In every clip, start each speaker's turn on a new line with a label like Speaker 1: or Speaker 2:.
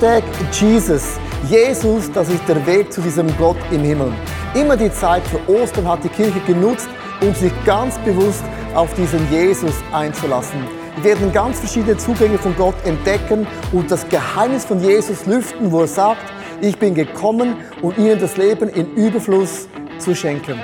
Speaker 1: Hashtag Jesus. Jesus, das ist der Weg zu diesem Gott im Himmel. Immer die Zeit für Ostern hat die Kirche genutzt, um sich ganz bewusst auf diesen Jesus einzulassen. Wir werden ganz verschiedene Zugänge von Gott entdecken und das Geheimnis von Jesus lüften, wo er sagt, ich bin gekommen, um ihnen das Leben in Überfluss zu schenken.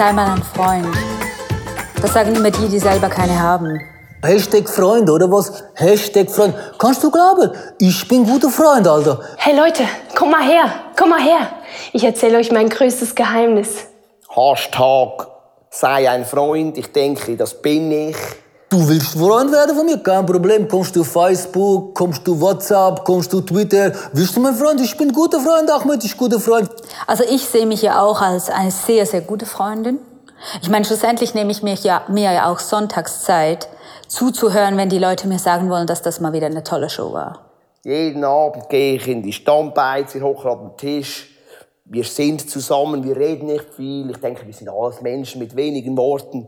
Speaker 2: Sei mal ein Freund. Das sagen immer die, die selber keine haben.
Speaker 3: Hashtag Freund, oder was? Hashtag Freund. Kannst du glauben? Ich bin guter Freund, Alter.
Speaker 4: Hey Leute, komm mal her, komm mal her. Ich erzähle euch mein größtes Geheimnis.
Speaker 5: Hashtag sei ein Freund. Ich denke, das bin ich.
Speaker 3: Du willst Freund werden von mir? Kein Problem. Kommst du Facebook, kommst du WhatsApp, kommst du Twitter. Willst du mein Freund? Ich bin guter Freund, Ahmed, ich bin guter Freund.
Speaker 2: Also ich sehe mich ja auch als eine sehr, sehr gute Freundin. Ich meine, schlussendlich nehme ich mir ja, mir ja auch Sonntagszeit zuzuhören, wenn die Leute mir sagen wollen, dass das mal wieder eine tolle Show war.
Speaker 5: Jeden Abend gehe ich in die Stammbeiz, wir hocken an den Tisch. Wir sind zusammen, wir reden nicht viel. Ich denke, wir sind alles Menschen mit wenigen Worten.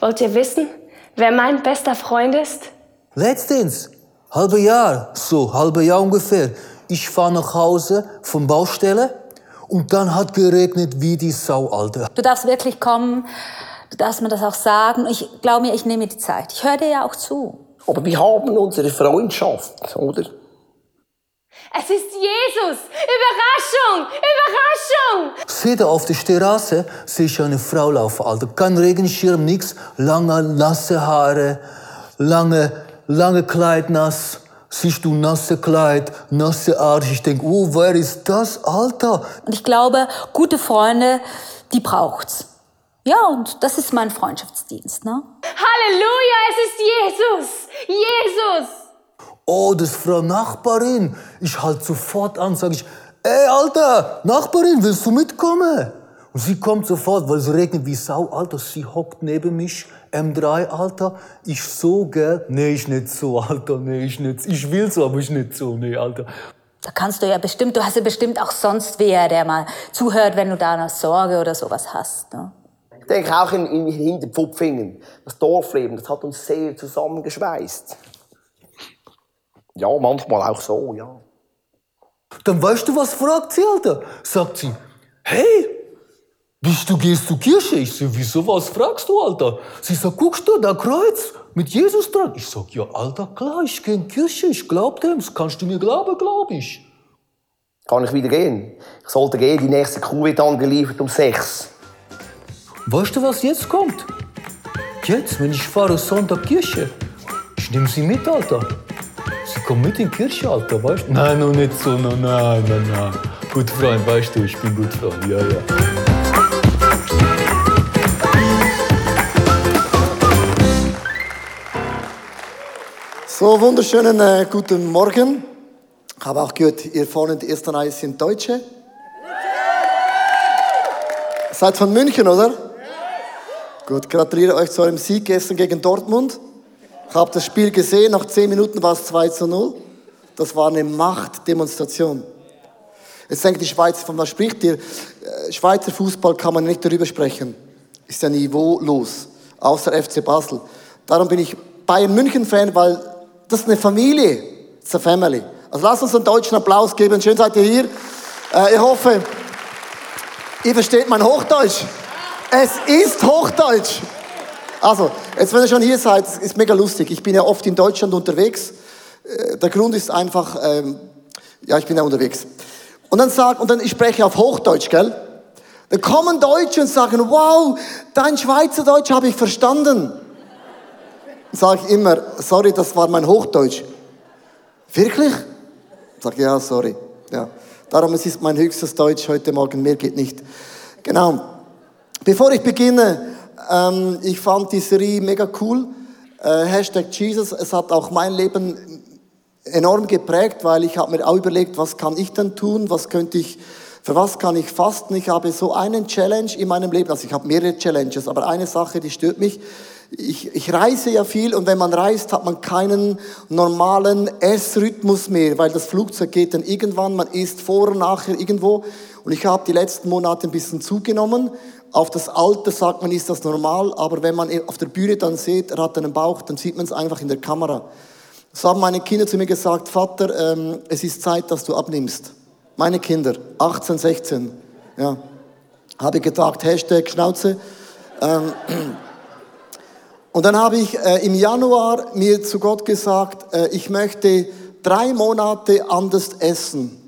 Speaker 4: Wollt ihr wissen, wer mein bester Freund ist?
Speaker 3: Letztens, halbe Jahr, so, halbe Jahr ungefähr. Ich fahre nach Hause von Baustelle und dann hat geregnet wie die Sau, Alter.
Speaker 2: Du darfst wirklich kommen, du darfst mir das auch sagen. Ich glaube mir, ich nehme mir die Zeit. Ich höre dir ja auch zu.
Speaker 5: Aber wir haben unsere Freundschaft, oder?
Speaker 4: Es ist Jesus! Überraschung! Überraschung!
Speaker 3: Seht ihr, auf der Straße sehe ich eine Frau laufen, Alter. Kein Regenschirm, nix. Lange, nasse Haare, lange, lange Kleid nass. Siehst du nasse Kleid, nasse Arsch. Ich denk, oh, wer ist das, Alter?
Speaker 2: Und ich glaube, gute Freunde, die braucht's. Ja, und das ist mein Freundschaftsdienst, ne?
Speaker 4: Halleluja, es ist Jesus! Jesus!
Speaker 3: Oh, das ist Frau Nachbarin. Ich halt sofort an, sage ich, ey, Alter, Nachbarin, willst du mitkommen? Und sie kommt sofort, weil es regnet wie Sau, Alter. Sie hockt neben mich, M3, Alter. Ich so, gell? Nee, ich nicht so, Alter, nee, ich nicht. Ich will so, aber ich nicht so, nee, Alter.
Speaker 2: Da kannst du ja bestimmt, du hast ja bestimmt auch sonst wer, der mal zuhört, wenn du da eine Sorge oder sowas hast, ne?
Speaker 5: Ich denke auch in, in Hinterpfupfingen. Das Dorfleben, das hat uns sehr zusammengeschweißt. Ja, manchmal auch so, ja.
Speaker 3: Dann weißt du, was fragt sie, Alter? Sagt sie, hey, bist du, gehst du Kirche? Ich so, wieso, was fragst du, Alter? Sie sagt, guckst du, da Kreuz mit Jesus dran. Ich sag, ja, Alter, klar, ich geh in Kirche, ich glaub dem, das kannst du mir glauben, glaub ich.
Speaker 5: Kann ich wieder gehen? Ich sollte gehen, die nächste Kuh wird angeliefert um sechs.
Speaker 3: Weißt du, was jetzt kommt? Jetzt, wenn ich fahre Sonntag Kirche, ich nehme sie mit, Alter. Sie kommt mit in die Kirche, Alter, weißt du? Nein, noch nicht so, nein, nein, nein. Gut Freund, weißt du, ich bin gut Freund, ja, ja.
Speaker 1: So, wunderschönen äh, guten Morgen. Ich habe auch gehört, ihr vorne in der ersten Reihe sind Deutsche. Seid von München, oder? Gut, gratuliere euch zu eurem Sieg gestern gegen Dortmund. Ich habe das Spiel gesehen, nach 10 Minuten war es 2 zu 0. Das war eine Machtdemonstration. Jetzt denkt die Schweizer, von was spricht ihr? Äh, Schweizer Fußball kann man nicht darüber sprechen. Ist ja niveaulos. Außer FC Basel. Darum bin ich Bayern München Fan, weil das ist eine Familie. It's a family. Also lasst uns einen deutschen Applaus geben. Schön seid ihr hier. Äh, ich hoffe, ihr versteht mein Hochdeutsch. Es ist Hochdeutsch. Also, jetzt wenn ihr schon hier seid, ist mega lustig. Ich bin ja oft in Deutschland unterwegs. Äh, Der Grund ist einfach, ähm, ja, ich bin ja unterwegs. Und dann sag, und dann ich spreche auf Hochdeutsch, gell? Dann kommen Deutsche und sagen, wow, dein Schweizerdeutsch habe ich verstanden. Sage ich immer, sorry, das war mein Hochdeutsch. Wirklich? Sag ja, sorry. Ja. Darum es ist mein höchstes Deutsch heute Morgen, mehr geht nicht. Genau. Bevor ich beginne, ähm, ich fand die Serie mega cool. Äh, Hashtag Jesus, es hat auch mein Leben enorm geprägt, weil ich habe mir auch überlegt, was kann ich denn tun, was könnte ich, für was kann ich fasten. Ich habe so einen Challenge in meinem Leben, also ich habe mehrere Challenges, aber eine Sache, die stört mich. Ich, ich reise ja viel und wenn man reist, hat man keinen normalen Essrhythmus mehr, weil das Flugzeug geht dann irgendwann, man isst vor und nachher irgendwo. Und ich habe die letzten Monate ein bisschen zugenommen. Auf das Alter sagt man, ist das normal, aber wenn man auf der Bühne dann sieht, er hat einen Bauch, dann sieht man es einfach in der Kamera. So haben meine Kinder zu mir gesagt, Vater, ähm, es ist Zeit, dass du abnimmst. Meine Kinder, 18, 16, ja. Habe ich gedacht, Hashtag Schnauze. Ähm, und dann habe ich äh, im Januar mir zu Gott gesagt, äh, ich möchte drei Monate anders essen.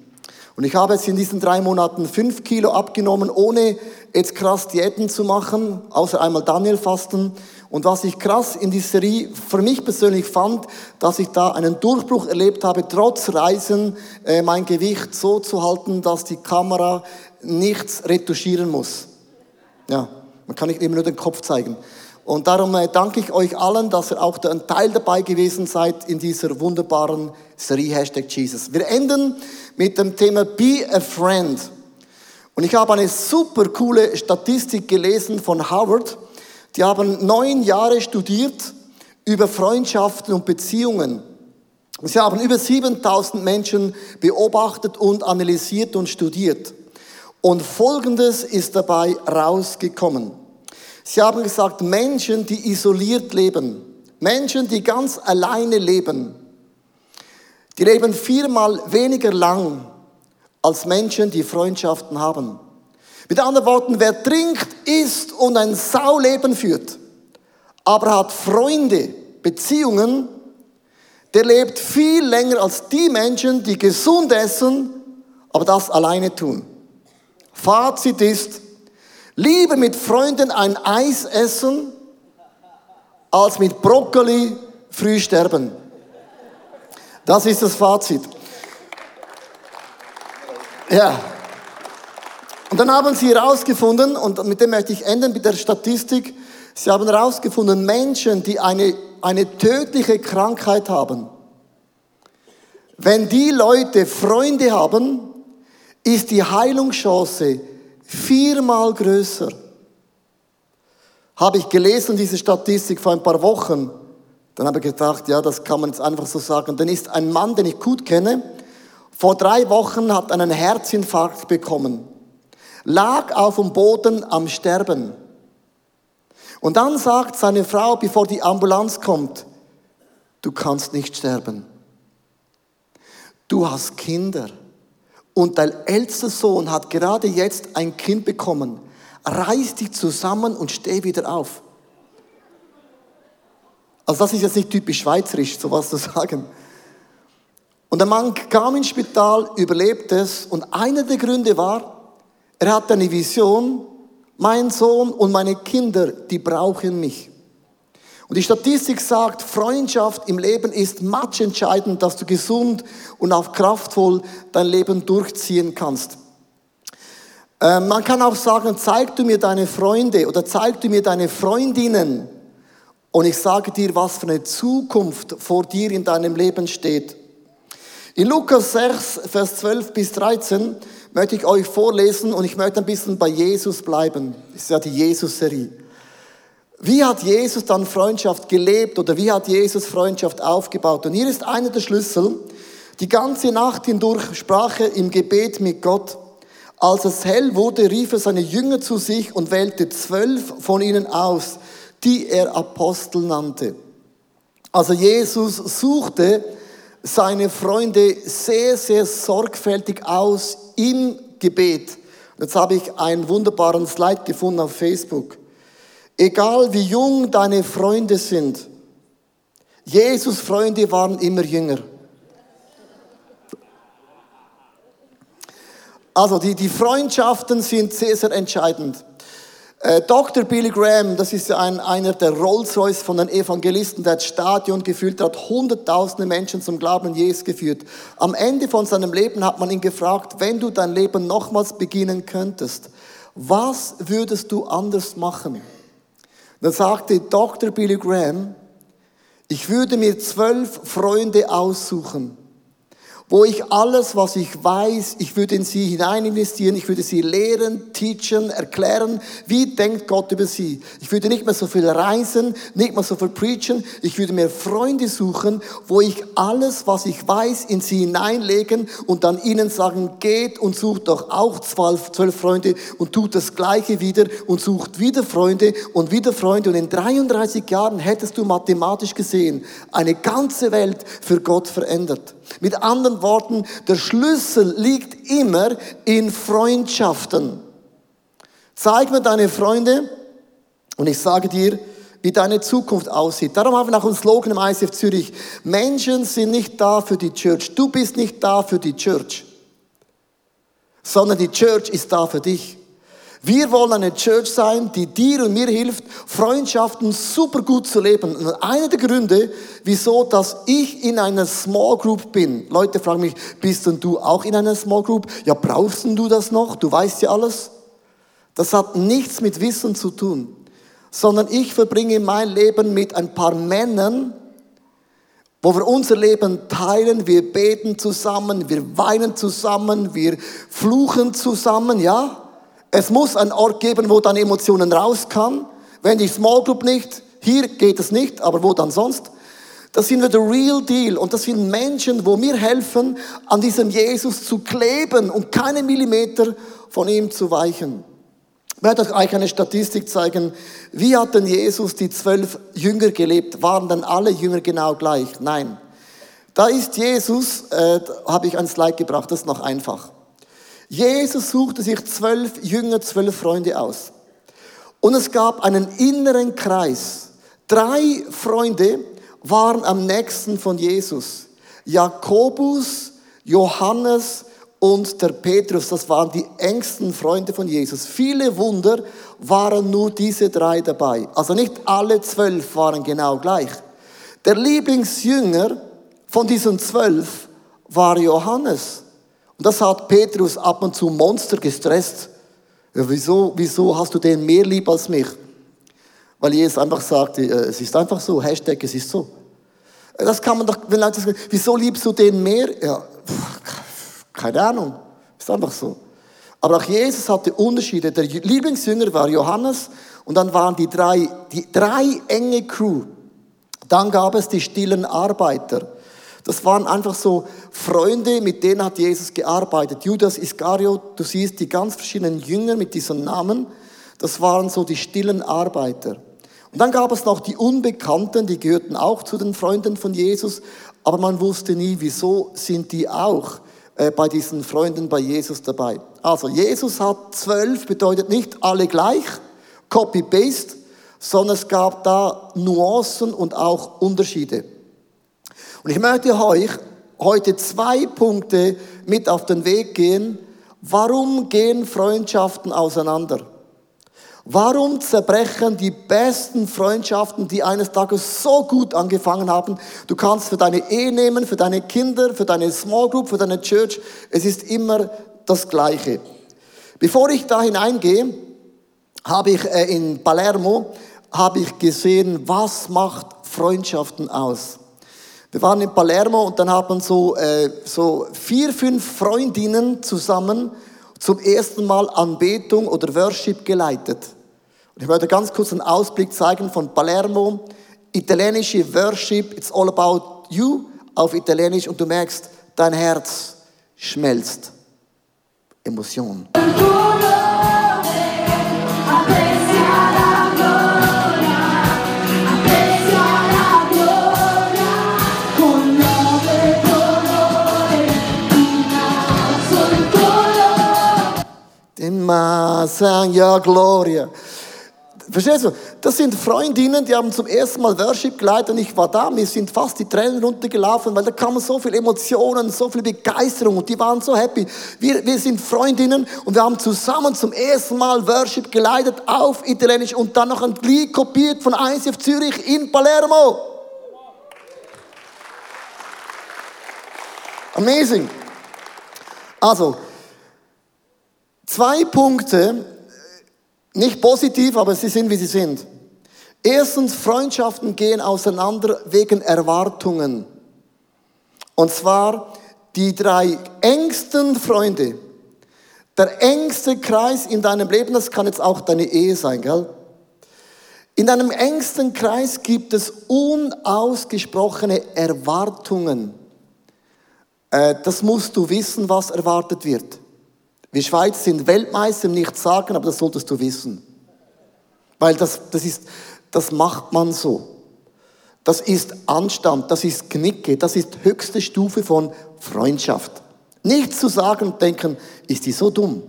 Speaker 1: Und ich habe jetzt in diesen drei Monaten fünf Kilo abgenommen, ohne jetzt krass Diäten zu machen, außer einmal Daniel fasten. Und was ich krass in dieser Serie für mich persönlich fand, dass ich da einen Durchbruch erlebt habe, trotz Reisen äh, mein Gewicht so zu halten, dass die Kamera nichts retuschieren muss. Ja, man kann nicht immer nur den Kopf zeigen. Und darum äh, danke ich euch allen, dass ihr auch ein Teil dabei gewesen seid in dieser wunderbaren Serie Hashtag Jesus. Wir enden mit dem Thema Be a Friend. Und ich habe eine super coole Statistik gelesen von Howard. Die haben neun Jahre studiert über Freundschaften und Beziehungen. Sie haben über 7000 Menschen beobachtet und analysiert und studiert. Und Folgendes ist dabei rausgekommen. Sie haben gesagt, Menschen, die isoliert leben, Menschen, die ganz alleine leben, die leben viermal weniger lang als Menschen, die Freundschaften haben. Mit anderen Worten, wer trinkt, isst und ein Sauleben führt, aber hat Freunde, Beziehungen, der lebt viel länger als die Menschen, die gesund essen, aber das alleine tun. Fazit ist, lieber mit Freunden ein Eis essen, als mit Brokkoli früh sterben. Das ist das Fazit. Ja. Und dann haben sie herausgefunden, und mit dem möchte ich enden mit der Statistik, sie haben herausgefunden, Menschen, die eine, eine tödliche Krankheit haben, wenn die Leute Freunde haben, ist die Heilungschance viermal größer. Habe ich gelesen, diese Statistik vor ein paar Wochen. Dann habe ich gedacht, ja, das kann man jetzt einfach so sagen. Dann ist ein Mann, den ich gut kenne, vor drei Wochen hat einen Herzinfarkt bekommen lag auf dem Boden am Sterben. Und dann sagt seine Frau, bevor die Ambulanz kommt, du kannst nicht sterben. Du hast Kinder. Und dein ältester Sohn hat gerade jetzt ein Kind bekommen. Reiß dich zusammen und steh wieder auf. Also das ist jetzt nicht typisch schweizerisch, sowas zu sagen. Und der Mann kam ins Spital, überlebte es und einer der Gründe war, er hat eine Vision, mein Sohn und meine Kinder, die brauchen mich. Und die Statistik sagt, Freundschaft im Leben ist matchentscheidend, dass du gesund und auch kraftvoll dein Leben durchziehen kannst. Äh, man kann auch sagen, zeig du mir deine Freunde oder zeig du mir deine Freundinnen und ich sage dir, was für eine Zukunft vor dir in deinem Leben steht. In Lukas 6, Vers 12 bis 13 möchte ich euch vorlesen und ich möchte ein bisschen bei Jesus bleiben. Das ist ja die Jesus-Serie. Wie hat Jesus dann Freundschaft gelebt oder wie hat Jesus Freundschaft aufgebaut? Und hier ist einer der Schlüssel. Die ganze Nacht hindurch sprach er im Gebet mit Gott. Als es hell wurde, rief er seine Jünger zu sich und wählte zwölf von ihnen aus, die er Apostel nannte. Also Jesus suchte seine Freunde sehr, sehr sorgfältig aus im Gebet. Jetzt habe ich einen wunderbaren Slide gefunden auf Facebook. Egal wie jung deine Freunde sind, Jesus Freunde waren immer jünger. Also die, die Freundschaften sind sehr, sehr entscheidend. Äh, Dr. Billy Graham, das ist ein, einer der Rolls-Royce von den Evangelisten, der hat Stadion gefüllt, hat hunderttausende Menschen zum Glauben an Jesus geführt. Am Ende von seinem Leben hat man ihn gefragt, wenn du dein Leben nochmals beginnen könntest, was würdest du anders machen? Dann sagte Dr. Billy Graham, ich würde mir zwölf Freunde aussuchen, wo ich alles, was ich weiß, ich würde in sie hinein investieren, ich würde sie lehren, teachen, erklären, wie denkt Gott über sie. Ich würde nicht mehr so viel reisen, nicht mehr so viel preachen, ich würde mir Freunde suchen, wo ich alles, was ich weiß, in sie hineinlegen und dann ihnen sagen, geht und sucht doch auch zwölf, zwölf Freunde und tut das Gleiche wieder und sucht wieder Freunde und wieder Freunde und in 33 Jahren hättest du mathematisch gesehen eine ganze Welt für Gott verändert. Mit anderen Worten, der Schlüssel liegt immer in Freundschaften. Zeig mir deine Freunde und ich sage dir, wie deine Zukunft aussieht. Darum haben wir nach uns Slogan im ICF Zürich. Menschen sind nicht da für die Church. Du bist nicht da für die Church. Sondern die Church ist da für dich. Wir wollen eine Church sein, die dir und mir hilft, Freundschaften super gut zu leben. Und einer der Gründe, wieso, dass ich in einer Small Group bin. Leute fragen mich, bist denn du auch in einer Small Group? Ja, brauchst du das noch? Du weißt ja alles. Das hat nichts mit Wissen zu tun, sondern ich verbringe mein Leben mit ein paar Männern, wo wir unser Leben teilen, wir beten zusammen, wir weinen zusammen, wir fluchen zusammen, ja? Es muss einen Ort geben, wo dann Emotionen raus kann. Wenn die Small Group nicht, hier geht es nicht, aber wo dann sonst? Das sind wir the real deal und das sind Menschen, wo mir helfen, an diesem Jesus zu kleben und keine Millimeter von ihm zu weichen. Ich werde euch eine Statistik zeigen. Wie hat denn Jesus die zwölf Jünger gelebt? Waren denn alle Jünger genau gleich? Nein. Da ist Jesus, äh, habe ich ein Slide gebracht, das ist noch einfach. Jesus suchte sich zwölf Jünger, zwölf Freunde aus. Und es gab einen inneren Kreis. Drei Freunde waren am nächsten von Jesus. Jakobus, Johannes und der Petrus, das waren die engsten Freunde von Jesus. Viele Wunder waren nur diese drei dabei. Also nicht alle zwölf waren genau gleich. Der Lieblingsjünger von diesen zwölf war Johannes. Und das hat Petrus ab und zu Monster gestresst. Ja, wieso, wieso hast du den mehr lieb als mich? Weil Jesus einfach sagte, äh, es ist einfach so, Hashtag, es ist so. Das kann man doch, wenn Leute sagen, wieso liebst du den mehr? Ja, keine Ahnung, ist einfach so. Aber auch Jesus hatte Unterschiede. Der Lieblingsjünger war Johannes und dann waren die drei, die drei enge Crew. Dann gab es die stillen Arbeiter. Das waren einfach so Freunde, mit denen hat Jesus gearbeitet. Judas Iskariot, du siehst die ganz verschiedenen Jünger mit diesen Namen, das waren so die stillen Arbeiter. Und dann gab es noch die Unbekannten, die gehörten auch zu den Freunden von Jesus, aber man wusste nie, wieso sind die auch äh, bei diesen Freunden bei Jesus dabei. Also Jesus hat zwölf, bedeutet nicht alle gleich, Copy-Paste, sondern es gab da Nuancen und auch Unterschiede. Und ich möchte euch heute zwei Punkte mit auf den Weg gehen. Warum gehen Freundschaften auseinander? Warum zerbrechen die besten Freundschaften, die eines Tages so gut angefangen haben? Du kannst für deine Ehe nehmen, für deine Kinder, für deine Small Group, für deine Church. Es ist immer das Gleiche. Bevor ich da hineingehe, habe ich äh, in Palermo habe ich gesehen, was macht Freundschaften aus. Wir waren in Palermo und dann haben so, äh, so vier, fünf Freundinnen zusammen zum ersten Mal Anbetung oder Worship geleitet. Und ich möchte ganz kurz einen Ausblick zeigen von Palermo. Italienische Worship, it's all about you auf Italienisch und du merkst, dein Herz schmelzt. Emotion. Immer sang ja Gloria. Verstehst du? Das sind Freundinnen, die haben zum ersten Mal Worship geleitet und ich war da. Mir sind fast die Tränen runtergelaufen, weil da kamen so viele Emotionen, so viel Begeisterung und die waren so happy. Wir, wir sind Freundinnen und wir haben zusammen zum ersten Mal Worship geleitet auf Italienisch und dann noch ein Lied kopiert von ICF Zürich in Palermo. Amazing. Also, Zwei Punkte, nicht positiv, aber sie sind, wie sie sind. Erstens, Freundschaften gehen auseinander wegen Erwartungen. Und zwar, die drei engsten Freunde, der engste Kreis in deinem Leben, das kann jetzt auch deine Ehe sein, gell? In deinem engsten Kreis gibt es unausgesprochene Erwartungen. Äh, das musst du wissen, was erwartet wird. Wir Schweiz sind Weltmeister im Nichts sagen, aber das solltest du wissen. Weil das, das, ist, das macht man so. Das ist Anstand, das ist Knicke, das ist höchste Stufe von Freundschaft. Nichts zu sagen und denken, ist die so dumm?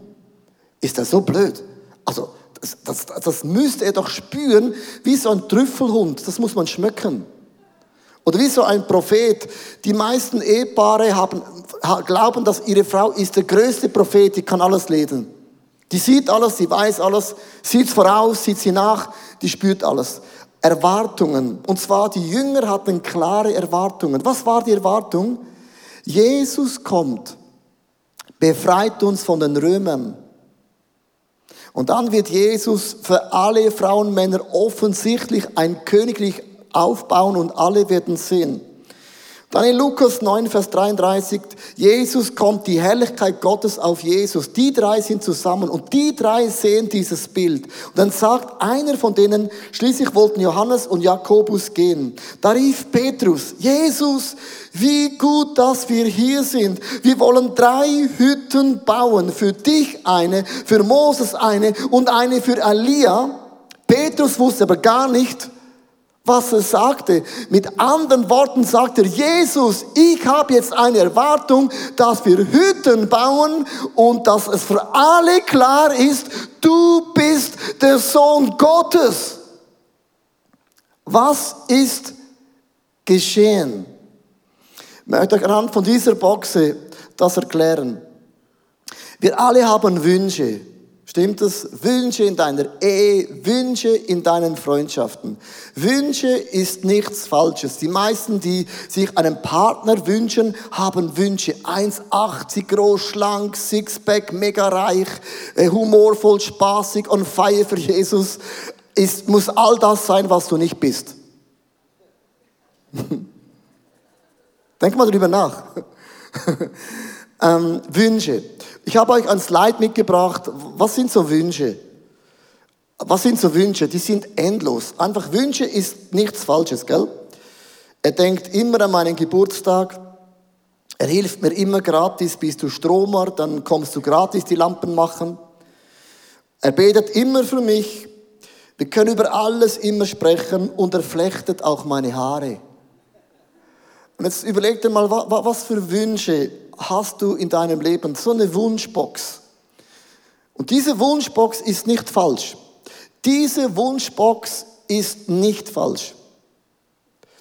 Speaker 1: Ist er so blöd? Also, das, das, das müsste er doch spüren, wie so ein Trüffelhund. Das muss man schmecken. Oder wie so ein Prophet. Die meisten Ehepaare haben, glauben, dass ihre Frau ist der größte Prophet, die kann alles lesen. Die sieht alles, sie weiß alles, sieht voraus, sieht sie nach, die spürt alles. Erwartungen. Und zwar die Jünger hatten klare Erwartungen. Was war die Erwartung? Jesus kommt, befreit uns von den Römern. Und dann wird Jesus für alle Frauen Männer offensichtlich ein Königreich aufbauen und alle werden sehen. Dann in Lukas 9, Vers 33, Jesus kommt, die Herrlichkeit Gottes auf Jesus. Die drei sind zusammen und die drei sehen dieses Bild. Und dann sagt einer von denen, schließlich wollten Johannes und Jakobus gehen. Da rief Petrus, Jesus, wie gut, dass wir hier sind. Wir wollen drei Hütten bauen. Für dich eine, für Moses eine und eine für Elia. Petrus wusste aber gar nicht, was er sagte. Mit anderen Worten sagt er, Jesus, ich habe jetzt eine Erwartung, dass wir Hütten bauen und dass es für alle klar ist, du bist der Sohn Gottes. Was ist geschehen? Ich möchte euch anhand von dieser Boxe das erklären. Wir alle haben Wünsche. Stimmt es? Wünsche in deiner Ehe, Wünsche in deinen Freundschaften. Wünsche ist nichts Falsches. Die meisten, die sich einen Partner wünschen, haben Wünsche. 1,80 groß, schlank, Sixpack, mega reich, äh, humorvoll, spaßig und feier für Jesus. Ist, muss all das sein, was du nicht bist. Denk mal drüber nach. ähm, Wünsche. Ich habe euch ein Slide mitgebracht. Was sind so Wünsche? Was sind so Wünsche? Die sind endlos. Einfach Wünsche ist nichts Falsches, gell? Er denkt immer an meinen Geburtstag. Er hilft mir immer gratis. Bist du Stromer, dann kommst du gratis die Lampen machen. Er betet immer für mich. Wir können über alles immer sprechen und er flechtet auch meine Haare. Und jetzt überleg dir mal, was für Wünsche hast du in deinem Leben? So eine Wunschbox. Und diese Wunschbox ist nicht falsch. Diese Wunschbox ist nicht falsch.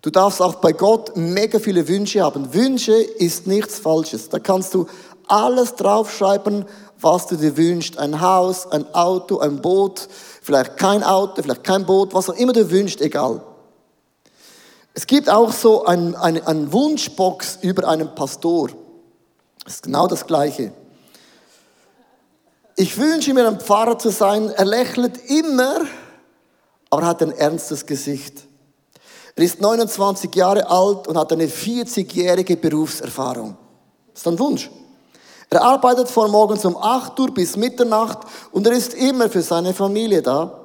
Speaker 1: Du darfst auch bei Gott mega viele Wünsche haben. Wünsche ist nichts Falsches. Da kannst du alles draufschreiben, was du dir wünschst. Ein Haus, ein Auto, ein Boot, vielleicht kein Auto, vielleicht kein Boot, was auch immer du wünschst, egal. Es gibt auch so ein, ein, ein Wunschbox über einen Pastor. Das ist genau das Gleiche. Ich wünsche mir, ein Pfarrer zu sein. Er lächelt immer, aber hat ein ernstes Gesicht. Er ist 29 Jahre alt und hat eine 40-jährige Berufserfahrung. Das ist ein Wunsch. Er arbeitet von morgens um 8 Uhr bis Mitternacht und er ist immer für seine Familie da.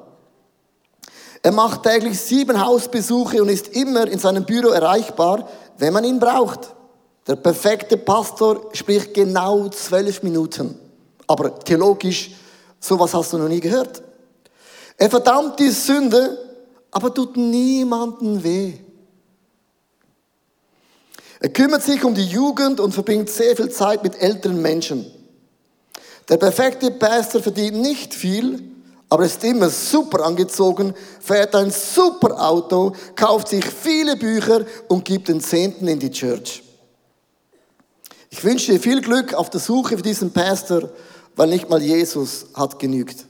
Speaker 1: Er macht täglich sieben Hausbesuche und ist immer in seinem Büro erreichbar, wenn man ihn braucht. Der perfekte Pastor spricht genau zwölf Minuten. Aber theologisch, sowas hast du noch nie gehört. Er verdammt die Sünde, aber tut niemanden weh. Er kümmert sich um die Jugend und verbringt sehr viel Zeit mit älteren Menschen. Der perfekte Pastor verdient nicht viel, aber ist immer super angezogen, fährt ein super Auto, kauft sich viele Bücher und gibt den Zehnten in die Church. Ich wünsche dir viel Glück auf der Suche für diesen Pastor, weil nicht mal Jesus hat genügt.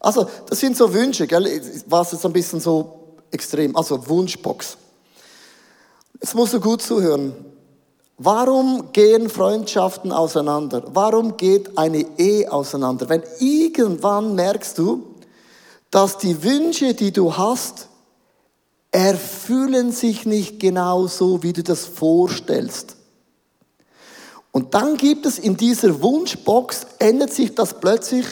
Speaker 1: Also, das sind so Wünsche, gell? War es jetzt ein bisschen so extrem, also Wunschbox. Jetzt musst du gut zuhören. Warum gehen Freundschaften auseinander? Warum geht eine Ehe auseinander? Wenn irgendwann merkst du, dass die Wünsche, die du hast, erfüllen sich nicht genau so, wie du das vorstellst. Und dann gibt es in dieser Wunschbox, ändert sich das plötzlich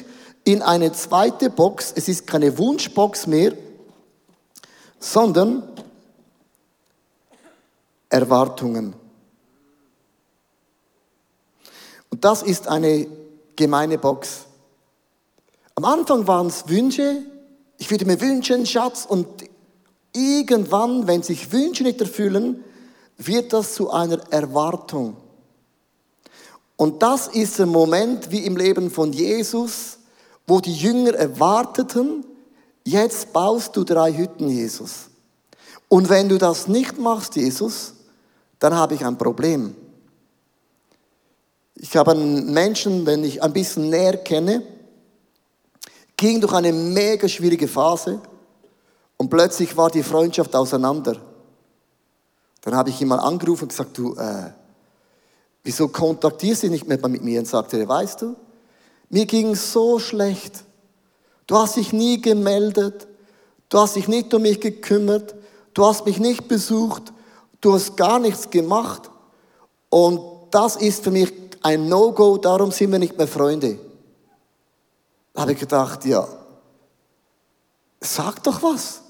Speaker 1: in eine zweite Box. Es ist keine Wunschbox mehr, sondern Erwartungen. Und das ist eine gemeine Box. Am Anfang waren es Wünsche. Ich würde mir wünschen, Schatz. Und irgendwann, wenn sich Wünsche nicht erfüllen, wird das zu einer Erwartung. Und das ist der Moment wie im Leben von Jesus, wo die Jünger erwarteten, jetzt baust du drei Hütten, Jesus. Und wenn du das nicht machst, Jesus, dann habe ich ein Problem. Ich habe einen Menschen, den ich ein bisschen näher kenne, ging durch eine mega schwierige Phase und plötzlich war die Freundschaft auseinander. Dann habe ich ihn mal angerufen und gesagt, du, äh, wieso kontaktierst du nicht mehr mit mir? Und sagte weißt du, mir ging so schlecht. Du hast dich nie gemeldet. Du hast dich nicht um mich gekümmert. Du hast mich nicht besucht. Du hast gar nichts gemacht. Und das ist für mich ein No-Go, darum sind wir nicht mehr Freunde. Da habe ich gedacht, ja, sag doch was.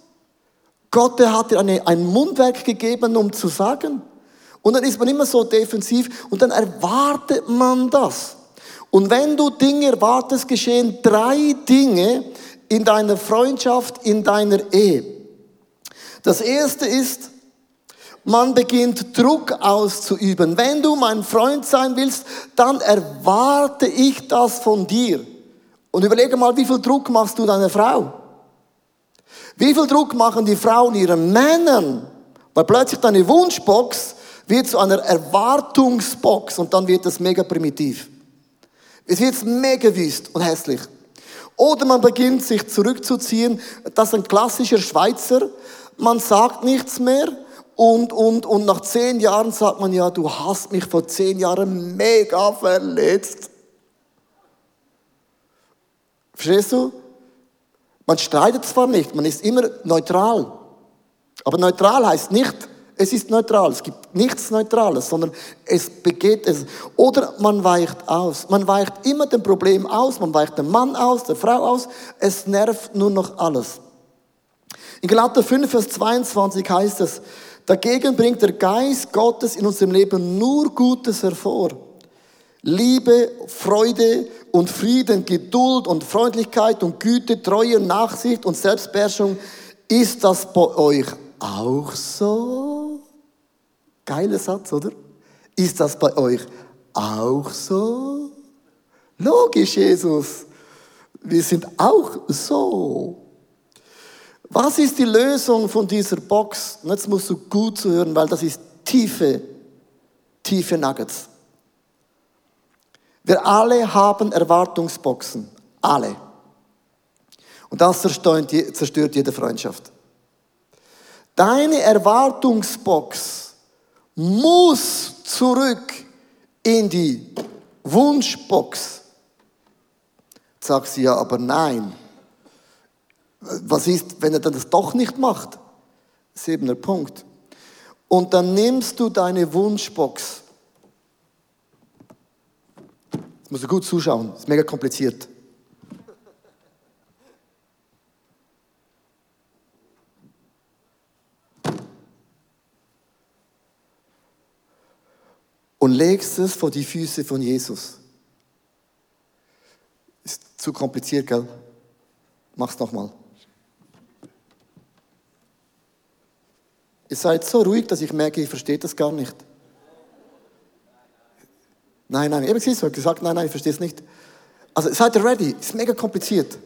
Speaker 1: Gott, der hat dir eine, ein Mundwerk gegeben, um zu sagen. Und dann ist man immer so defensiv und dann erwartet man das. Und wenn du Dinge erwartest, geschehen drei Dinge in deiner Freundschaft, in deiner Ehe. Das erste ist, man beginnt Druck auszuüben. Wenn du mein Freund sein willst, dann erwarte ich das von dir. Und überlege mal, wie viel Druck machst du deiner Frau? Wie viel Druck machen die Frauen ihren Männern? Weil plötzlich deine Wunschbox wird zu einer Erwartungsbox und dann wird es mega primitiv. Es wird mega wüst und hässlich. Oder man beginnt sich zurückzuziehen. Das ist ein klassischer Schweizer. Man sagt nichts mehr, und, und, und nach zehn Jahren sagt man, ja, du hast mich vor zehn Jahren mega verletzt. Verstehst du? Man streitet zwar nicht, man ist immer neutral. Aber neutral heißt nicht, es ist neutral. Es gibt nichts Neutrales, sondern es begeht es. Oder man weicht aus. Man weicht immer dem Problem aus. Man weicht dem Mann aus, der Frau aus. Es nervt nur noch alles. In Galater 5, Vers 22 heißt es, Dagegen bringt der Geist Gottes in unserem Leben nur Gutes hervor. Liebe, Freude und Frieden, Geduld und Freundlichkeit und Güte, Treue Nachsicht und Selbstbeherrschung. Ist das bei euch auch so? Geiler Satz, oder? Ist das bei euch auch so? Logisch, Jesus. Wir sind auch so. Was ist die Lösung von dieser Box? Und jetzt musst du gut zuhören, weil das ist tiefe, tiefe Nuggets. Wir alle haben Erwartungsboxen. Alle. Und das zerstört jede Freundschaft. Deine Erwartungsbox muss zurück in die Wunschbox. Jetzt sagst du ja, aber nein. Was ist, wenn er das doch nicht macht? Siebener Punkt. Und dann nimmst du deine Wunschbox. Jetzt musst du gut zuschauen, das ist mega kompliziert. Und legst es vor die Füße von Jesus. Ist zu kompliziert, gell? Mach's nochmal. Ihr seid so ruhig, dass ich merke, ihr versteht das gar nicht. Nein, nein, eben sie hat gesagt, nein, nein, ich verstehe es nicht. Also seid ihr ready? Ist mega kompliziert.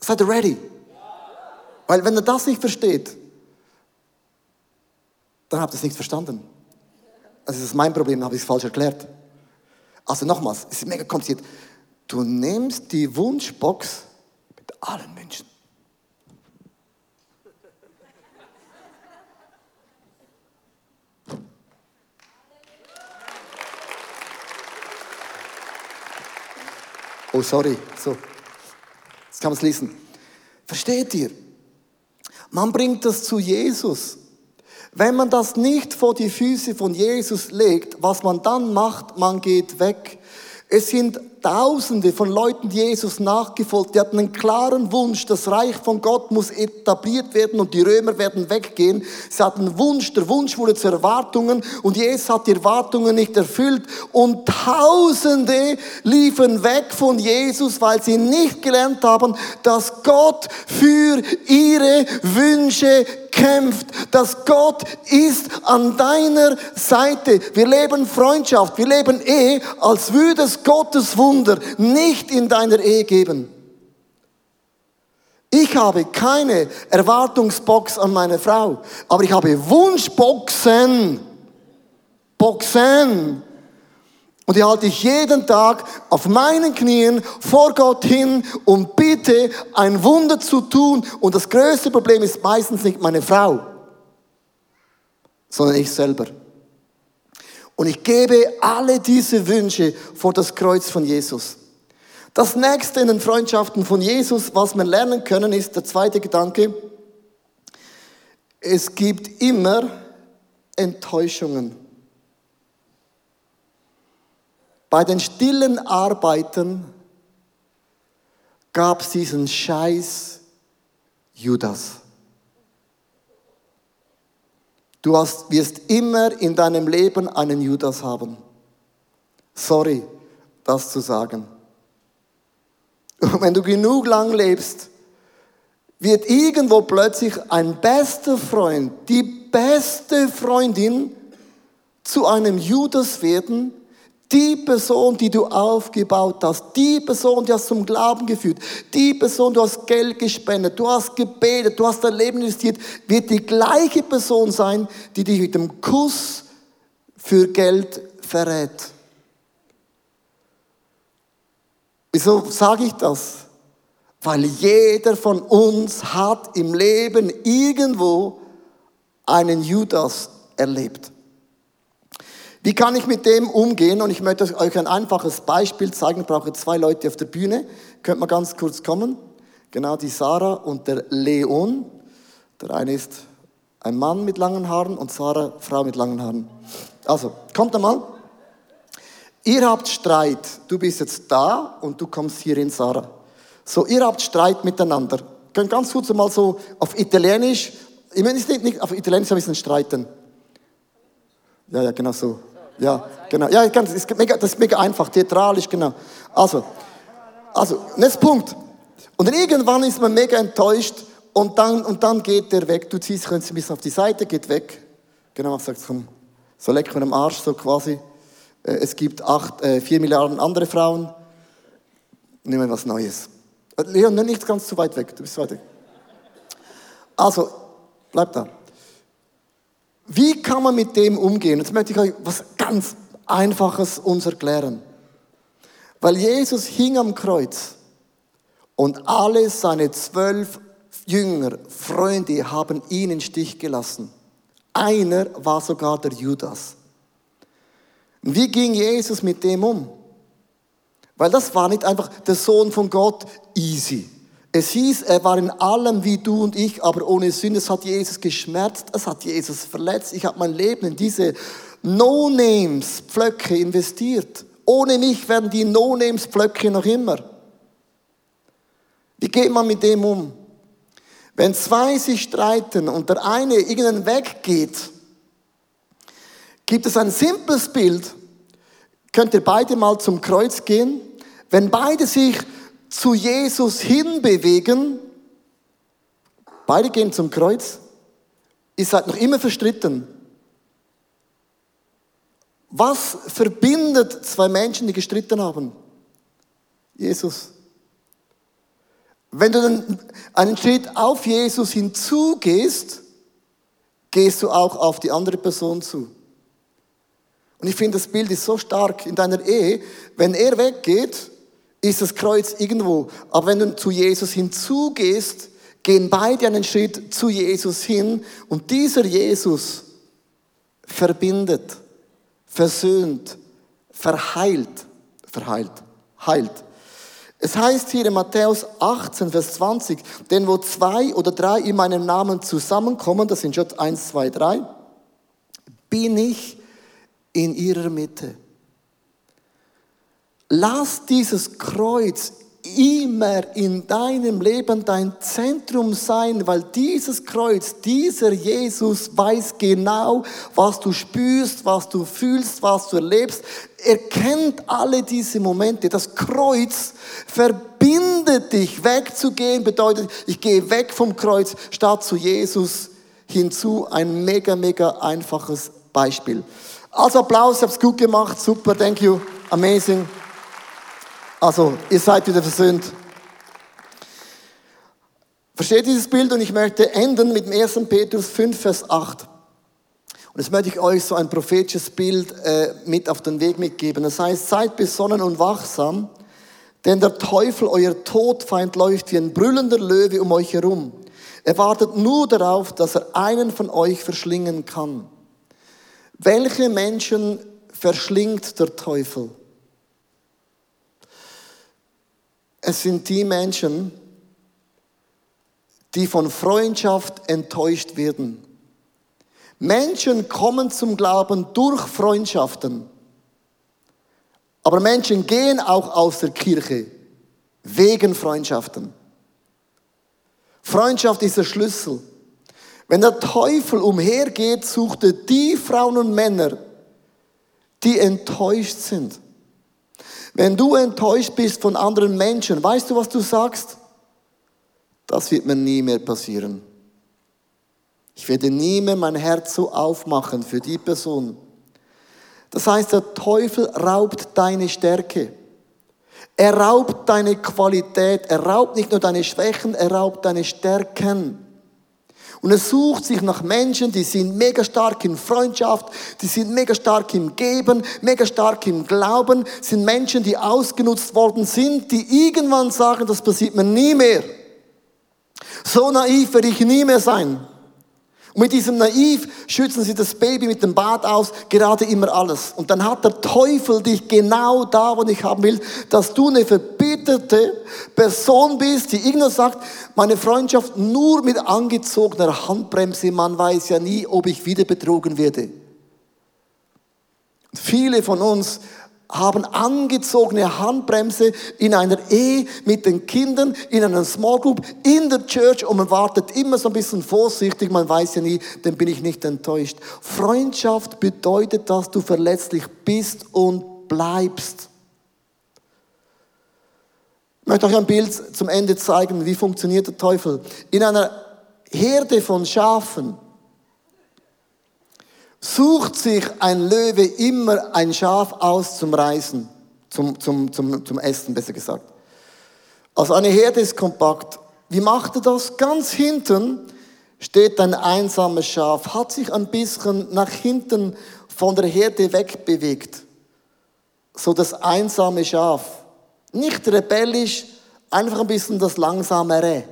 Speaker 1: Seid ihr ready? Weil wenn ihr das nicht versteht, dann habt ihr es nicht verstanden. Also das ist mein Problem, dann habe ich es falsch erklärt. Also nochmals, es ist mega kompliziert. Du nimmst die Wunschbox mit allen Menschen. Oh, sorry. So. Jetzt kann man es lesen. Versteht ihr? Man bringt das zu Jesus. Wenn man das nicht vor die Füße von Jesus legt, was man dann macht, man geht weg. Es sind Tausende von Leuten, Jesus nachgefolgt, die hatten einen klaren Wunsch, das Reich von Gott muss etabliert werden und die Römer werden weggehen. Sie hatten einen Wunsch, der Wunsch wurde zu Erwartungen und Jesus hat die Erwartungen nicht erfüllt und Tausende liefen weg von Jesus, weil sie nicht gelernt haben, dass Gott für ihre Wünsche kämpft, dass Gott ist an deiner Seite. Wir leben Freundschaft, wir leben Ehe, als würde es Gottes Wunder nicht in deiner Ehe geben. Ich habe keine Erwartungsbox an meine Frau, aber ich habe Wunschboxen. Boxen. Und die halte ich jeden Tag auf meinen Knien vor Gott hin und bitte ein Wunder zu tun. Und das größte Problem ist meistens nicht meine Frau, sondern ich selber. Und ich gebe alle diese Wünsche vor das Kreuz von Jesus. Das nächste in den Freundschaften von Jesus, was wir lernen können, ist der zweite Gedanke. Es gibt immer Enttäuschungen. Bei den stillen Arbeiten gab es diesen Scheiß Judas. Du hast, wirst immer in deinem Leben einen Judas haben. Sorry, das zu sagen. Und wenn du genug lang lebst, wird irgendwo plötzlich ein bester Freund, die beste Freundin zu einem Judas werden, die Person, die du aufgebaut hast, die Person, die hast zum Glauben geführt, die Person, du hast Geld gespendet, du hast gebetet, du hast dein Leben investiert, wird die gleiche Person sein, die dich mit dem Kuss für Geld verrät. Wieso sage ich das? Weil jeder von uns hat im Leben irgendwo einen Judas erlebt. Wie kann ich mit dem umgehen? Und ich möchte euch ein einfaches Beispiel zeigen. Ich brauche zwei Leute auf der Bühne. Könnt mal ganz kurz kommen? Genau, die Sarah und der Leon. Der eine ist ein Mann mit langen Haaren und Sarah Frau mit langen Haaren. Also, kommt einmal. Ihr habt Streit. Du bist jetzt da und du kommst hier in Sarah. So, ihr habt Streit miteinander. Könnt ganz kurz mal so auf Italienisch, ich meine, nicht, nicht auf Italienisch ein bisschen streiten. Ja, ja, genau so. Ja, genau. Ja, das ist mega, das ist mega einfach, theatralisch, genau. Also, also, nächster Punkt. Und irgendwann ist man mega enttäuscht und dann, und dann geht der weg. Du ziehst ihn ein bisschen auf die Seite, geht weg. Genau, sagst komm, so leck mir am Arsch, so quasi. Äh, es gibt acht, äh, vier Milliarden andere Frauen. Nehmen wir was Neues. Äh, Leon, nicht ganz zu weit weg, du bist weit weg. Also, bleib da. Wie kann man mit dem umgehen? Jetzt möchte ich euch was ganz Einfaches uns erklären. Weil Jesus hing am Kreuz und alle seine zwölf Jünger, Freunde haben ihn in Stich gelassen. Einer war sogar der Judas. Wie ging Jesus mit dem um? Weil das war nicht einfach der Sohn von Gott, easy. Es hieß, er war in allem wie du und ich, aber ohne Sünde. Es hat Jesus geschmerzt, es hat Jesus verletzt. Ich habe mein Leben in diese No-Names-Pflöcke investiert. Ohne mich werden die No-Names-Pflöcke noch immer. Wie geht man mit dem um? Wenn zwei sich streiten und der eine irgendeinen Weg geht, gibt es ein simples Bild. Könnt ihr beide mal zum Kreuz gehen? Wenn beide sich zu Jesus hinbewegen, beide gehen zum Kreuz, ihr seid noch immer verstritten. Was verbindet zwei Menschen, die gestritten haben? Jesus. Wenn du einen Schritt auf Jesus hinzugehst, gehst du auch auf die andere Person zu. Und ich finde, das Bild ist so stark in deiner Ehe. Wenn er weggeht, ist das Kreuz irgendwo. Aber wenn du zu Jesus hinzugehst, gehen beide einen Schritt zu Jesus hin und dieser Jesus verbindet, versöhnt, verheilt, verheilt, heilt. Es heißt hier in Matthäus 18, Vers 20, denn wo zwei oder drei in meinem Namen zusammenkommen, das sind schon eins, zwei, drei, bin ich in ihrer Mitte. Lass dieses Kreuz immer in deinem Leben dein Zentrum sein, weil dieses Kreuz, dieser Jesus weiß genau, was du spürst, was du fühlst, was du erlebst. Er kennt alle diese Momente. Das Kreuz verbindet dich. Wegzugehen bedeutet, ich gehe weg vom Kreuz statt zu Jesus hinzu. Ein mega, mega einfaches Beispiel. Also Applaus, ich hab's gut gemacht, super, thank you, amazing. Also, ihr seid wieder versöhnt. Versteht dieses Bild? Und ich möchte enden mit dem 1. Petrus 5, Vers 8. Und jetzt möchte ich euch so ein prophetisches Bild äh, mit auf den Weg mitgeben. Das heißt, seid besonnen und wachsam, denn der Teufel, euer Todfeind, läuft wie ein brüllender Löwe um euch herum. Er wartet nur darauf, dass er einen von euch verschlingen kann. Welche Menschen verschlingt der Teufel? Es sind die Menschen, die von Freundschaft enttäuscht werden. Menschen kommen zum Glauben durch Freundschaften. Aber Menschen gehen auch aus der Kirche wegen Freundschaften. Freundschaft ist der Schlüssel. Wenn der Teufel umhergeht, sucht er die Frauen und Männer, die enttäuscht sind. Wenn du enttäuscht bist von anderen Menschen, weißt du, was du sagst? Das wird mir nie mehr passieren. Ich werde nie mehr mein Herz so aufmachen für die Person. Das heißt, der Teufel raubt deine Stärke. Er raubt deine Qualität. Er raubt nicht nur deine Schwächen, er raubt deine Stärken. Und er sucht sich nach Menschen, die sind mega stark in Freundschaft, die sind mega stark im Geben, mega stark im Glauben, sind Menschen, die ausgenutzt worden sind, die irgendwann sagen, das passiert mir nie mehr. So naiv werde ich nie mehr sein. Und mit diesem Naiv schützen sie das Baby mit dem Bad aus, gerade immer alles. Und dann hat der Teufel dich genau da, wo ich haben will, dass du eine verbitterte Person bist, die irgendwann sagt, meine Freundschaft nur mit angezogener Handbremse, man weiß ja nie, ob ich wieder betrogen werde. Viele von uns haben angezogene Handbremse in einer Ehe mit den Kindern, in einer Small Group, in der Church und man wartet immer so ein bisschen vorsichtig, man weiß ja nie, dann bin ich nicht enttäuscht. Freundschaft bedeutet, dass du verletzlich bist und bleibst. Ich möchte euch ein Bild zum Ende zeigen, wie funktioniert der Teufel. In einer Herde von Schafen sucht sich ein Löwe immer ein Schaf aus zum Reißen, zum, zum, zum, zum Essen, besser gesagt. Also eine Herde ist kompakt. Wie macht er das? Ganz hinten steht ein einsames Schaf, hat sich ein bisschen nach hinten von der Herde wegbewegt. So das einsame Schaf. Nicht rebellisch, einfach ein bisschen das langsamere.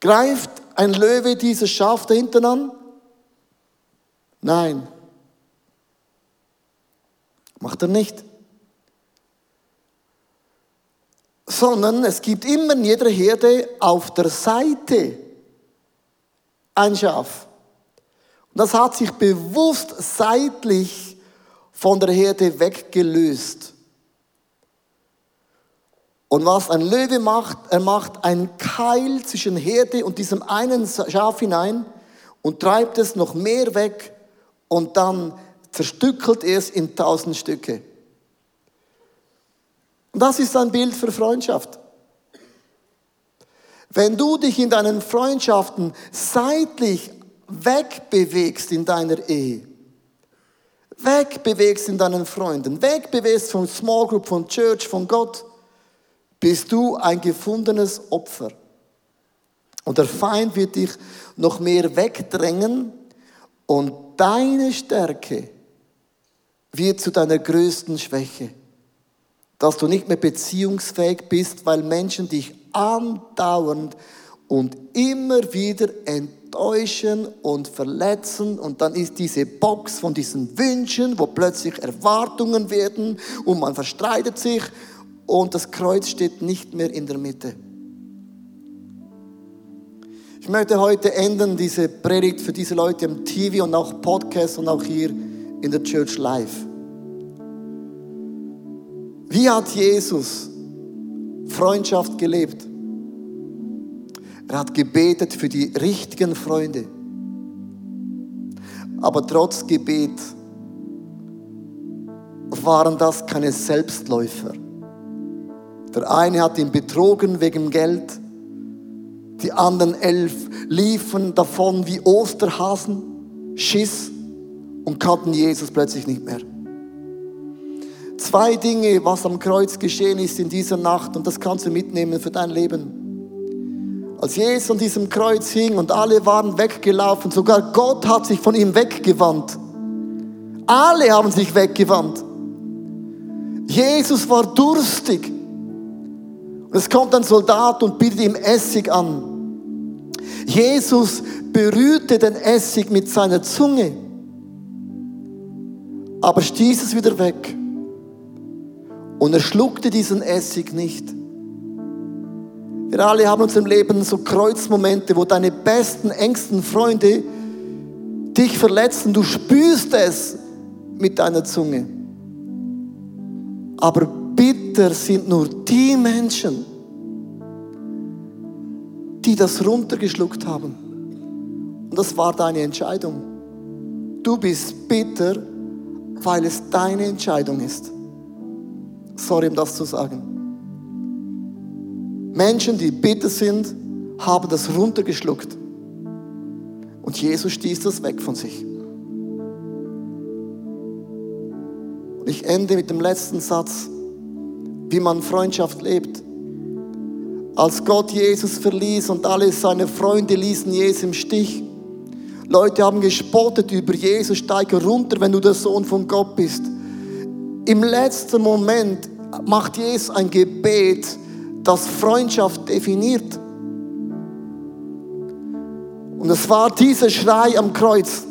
Speaker 1: Greift ein Löwe dieses Schaf da hinten an? Nein. Macht er nicht. Sondern es gibt immer in jeder Herde auf der Seite ein Schaf. Und das hat sich bewusst seitlich von der Herde weggelöst. Und was ein Löwe macht, er macht einen Keil zwischen Herde und diesem einen Schaf hinein und treibt es noch mehr weg und dann zerstückelt er es in tausend Stücke. Und das ist ein Bild für Freundschaft. Wenn du dich in deinen Freundschaften seitlich wegbewegst in deiner Ehe, wegbewegst in deinen Freunden, wegbewegst von Small Group, von Church, von Gott, bist du ein gefundenes Opfer. Und der Feind wird dich noch mehr wegdrängen und deine Stärke wird zu deiner größten Schwäche. Dass du nicht mehr beziehungsfähig bist, weil Menschen dich andauernd und immer wieder enttäuschen und verletzen. Und dann ist diese Box von diesen Wünschen, wo plötzlich Erwartungen werden und man verstreitet sich und das Kreuz steht nicht mehr in der Mitte. Ich möchte heute enden, diese Predigt für diese Leute im TV und auch Podcast und auch hier in der Church Live. Wie hat Jesus Freundschaft gelebt? Er hat gebetet für die richtigen Freunde. Aber trotz Gebet waren das keine Selbstläufer. Der eine hat ihn betrogen wegen Geld. Die anderen elf liefen davon wie Osterhasen, Schiss und kannten Jesus plötzlich nicht mehr. Zwei Dinge, was am Kreuz geschehen ist in dieser Nacht, und das kannst du mitnehmen für dein Leben. Als Jesus an diesem Kreuz hing und alle waren weggelaufen, sogar Gott hat sich von ihm weggewandt. Alle haben sich weggewandt. Jesus war durstig. Es kommt ein Soldat und bietet ihm Essig an. Jesus berührte den Essig mit seiner Zunge, aber stieß es wieder weg. Und er schluckte diesen Essig nicht. Wir alle haben uns im Leben so Kreuzmomente, wo deine besten, engsten Freunde dich verletzen. Du spürst es mit deiner Zunge. Aber bitter sind nur die Menschen, die das runtergeschluckt haben. Und das war deine Entscheidung. Du bist bitter, weil es deine Entscheidung ist. Sorry, um das zu sagen. Menschen, die bitter sind, haben das runtergeschluckt. Und Jesus stieß das weg von sich. Ich ende mit dem letzten Satz, wie man Freundschaft lebt. Als Gott Jesus verließ und alle seine Freunde ließen Jesus im Stich. Leute haben gespottet über Jesus, steige runter, wenn du der Sohn von Gott bist. Im letzten Moment macht Jesus ein Gebet, das Freundschaft definiert. Und es war dieser Schrei am Kreuz.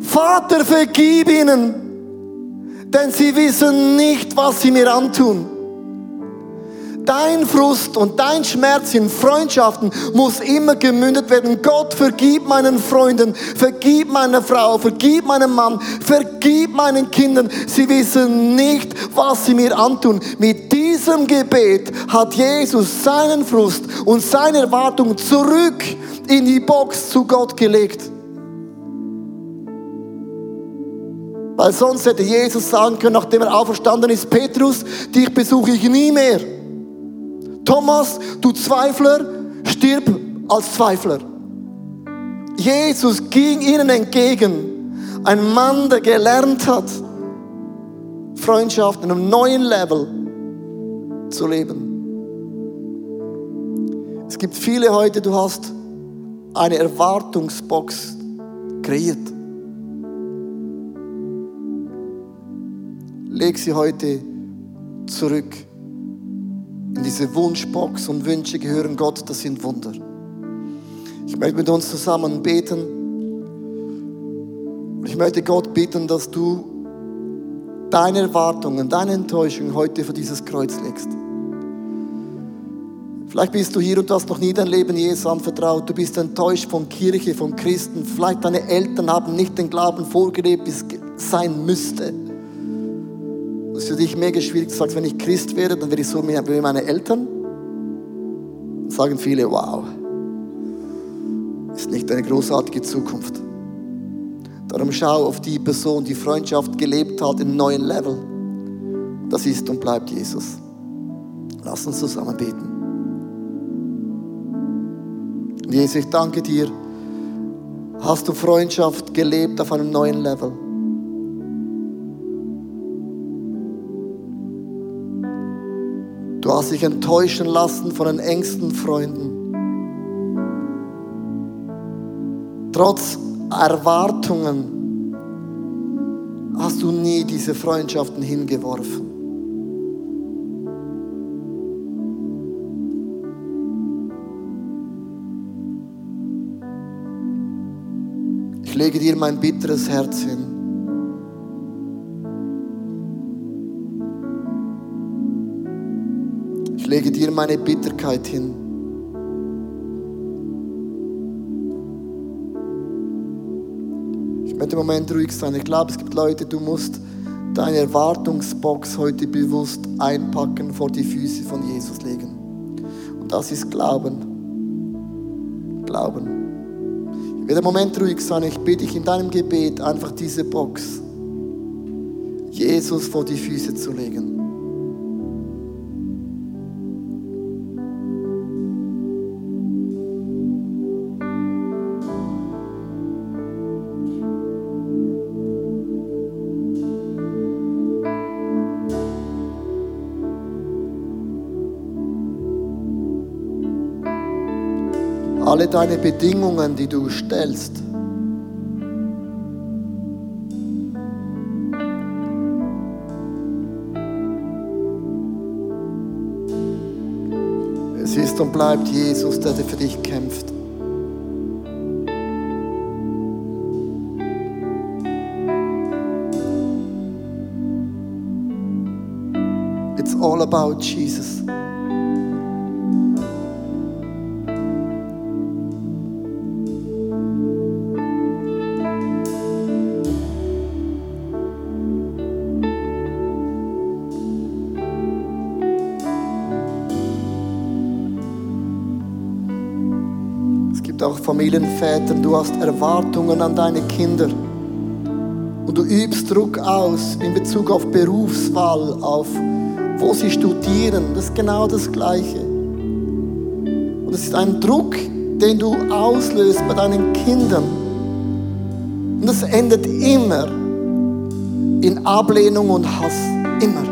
Speaker 1: Vater, vergib ihnen, denn sie wissen nicht, was sie mir antun. Dein Frust und dein Schmerz in Freundschaften muss immer gemündet werden. Gott, vergib meinen Freunden, vergib meiner Frau, vergib meinem Mann, vergib meinen Kindern. Sie wissen nicht, was sie mir antun. Mit diesem Gebet hat Jesus seinen Frust und seine Erwartung zurück in die Box zu Gott gelegt. Weil sonst hätte Jesus sagen können, nachdem er auferstanden ist, Petrus, dich besuche ich nie mehr. Thomas, du Zweifler, stirb als Zweifler. Jesus ging ihnen entgegen. Ein Mann, der gelernt hat, Freundschaft in einem neuen Level zu leben. Es gibt viele heute, du hast eine Erwartungsbox kreiert. Leg sie heute zurück in diese Wunschbox und Wünsche gehören Gott, das sind Wunder. Ich möchte mit uns zusammen beten. Ich möchte Gott bitten, dass du deine Erwartungen, deine Enttäuschungen heute vor dieses Kreuz legst. Vielleicht bist du hier und du hast noch nie dein Leben Jesus anvertraut. Du bist enttäuscht von Kirche, von Christen. Vielleicht deine Eltern haben nicht den Glauben vorgelebt, wie es sein müsste. Ist für dich mega schwierig. Du sagst, wenn ich Christ wäre, dann wäre ich so wie meine Eltern. Sagen viele, wow, ist nicht eine großartige Zukunft. Darum schau auf die Person, die Freundschaft gelebt hat einem neuen Level. Das ist und bleibt Jesus. Lass uns zusammen beten. Jesus, ich danke dir, hast du Freundschaft gelebt auf einem neuen Level. Hast dich enttäuschen lassen von den engsten Freunden. Trotz Erwartungen hast du nie diese Freundschaften hingeworfen. Ich lege dir mein bitteres Herz hin. lege dir meine Bitterkeit hin. Ich möchte im Moment ruhig sein. Ich glaube, es gibt Leute, du musst deine Erwartungsbox heute bewusst einpacken, vor die Füße von Jesus legen. Und das ist Glauben. Glauben. Ich werde im Moment ruhig sein. Ich bitte dich in deinem Gebet einfach diese Box, Jesus vor die Füße zu legen. Alle deine Bedingungen, die du stellst, es ist und bleibt Jesus, der für dich kämpft. It's all about Jesus. Auch Familienväter, du hast Erwartungen an deine Kinder. Und du übst Druck aus in Bezug auf Berufswahl, auf wo sie studieren. Das ist genau das Gleiche. Und es ist ein Druck, den du auslöst bei deinen Kindern. Und das endet immer in Ablehnung und Hass. Immer.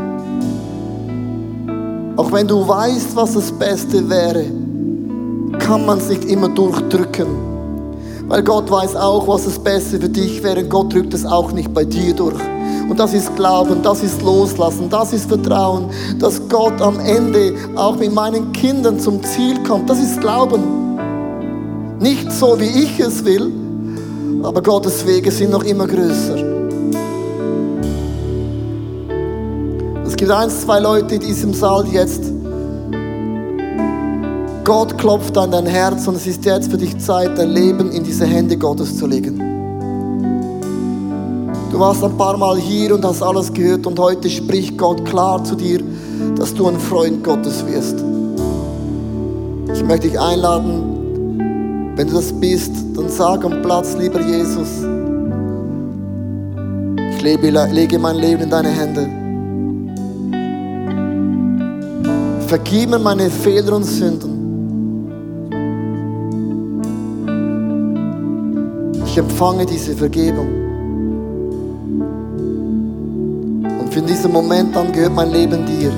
Speaker 1: Auch wenn du weißt, was das Beste wäre kann man es nicht immer durchdrücken. Weil Gott weiß auch, was das Beste für dich wäre. Gott drückt es auch nicht bei dir durch. Und das ist Glauben, das ist Loslassen, das ist Vertrauen, dass Gott am Ende auch mit meinen Kindern zum Ziel kommt. Das ist Glauben. Nicht so, wie ich es will, aber Gottes Wege sind noch immer größer. Es gibt eins, zwei Leute in diesem Saal jetzt, Gott klopft an dein Herz und es ist jetzt für dich Zeit, dein Leben in diese Hände Gottes zu legen. Du warst ein paar Mal hier und hast alles gehört und heute spricht Gott klar zu dir, dass du ein Freund Gottes wirst. Ich möchte dich einladen, wenn du das bist, dann sag am Platz, lieber Jesus, ich lege mein Leben in deine Hände. Vergib mir meine Fehler und Sünden. Ich empfange diese Vergebung. Und von diesem Moment an gehört mein Leben dir.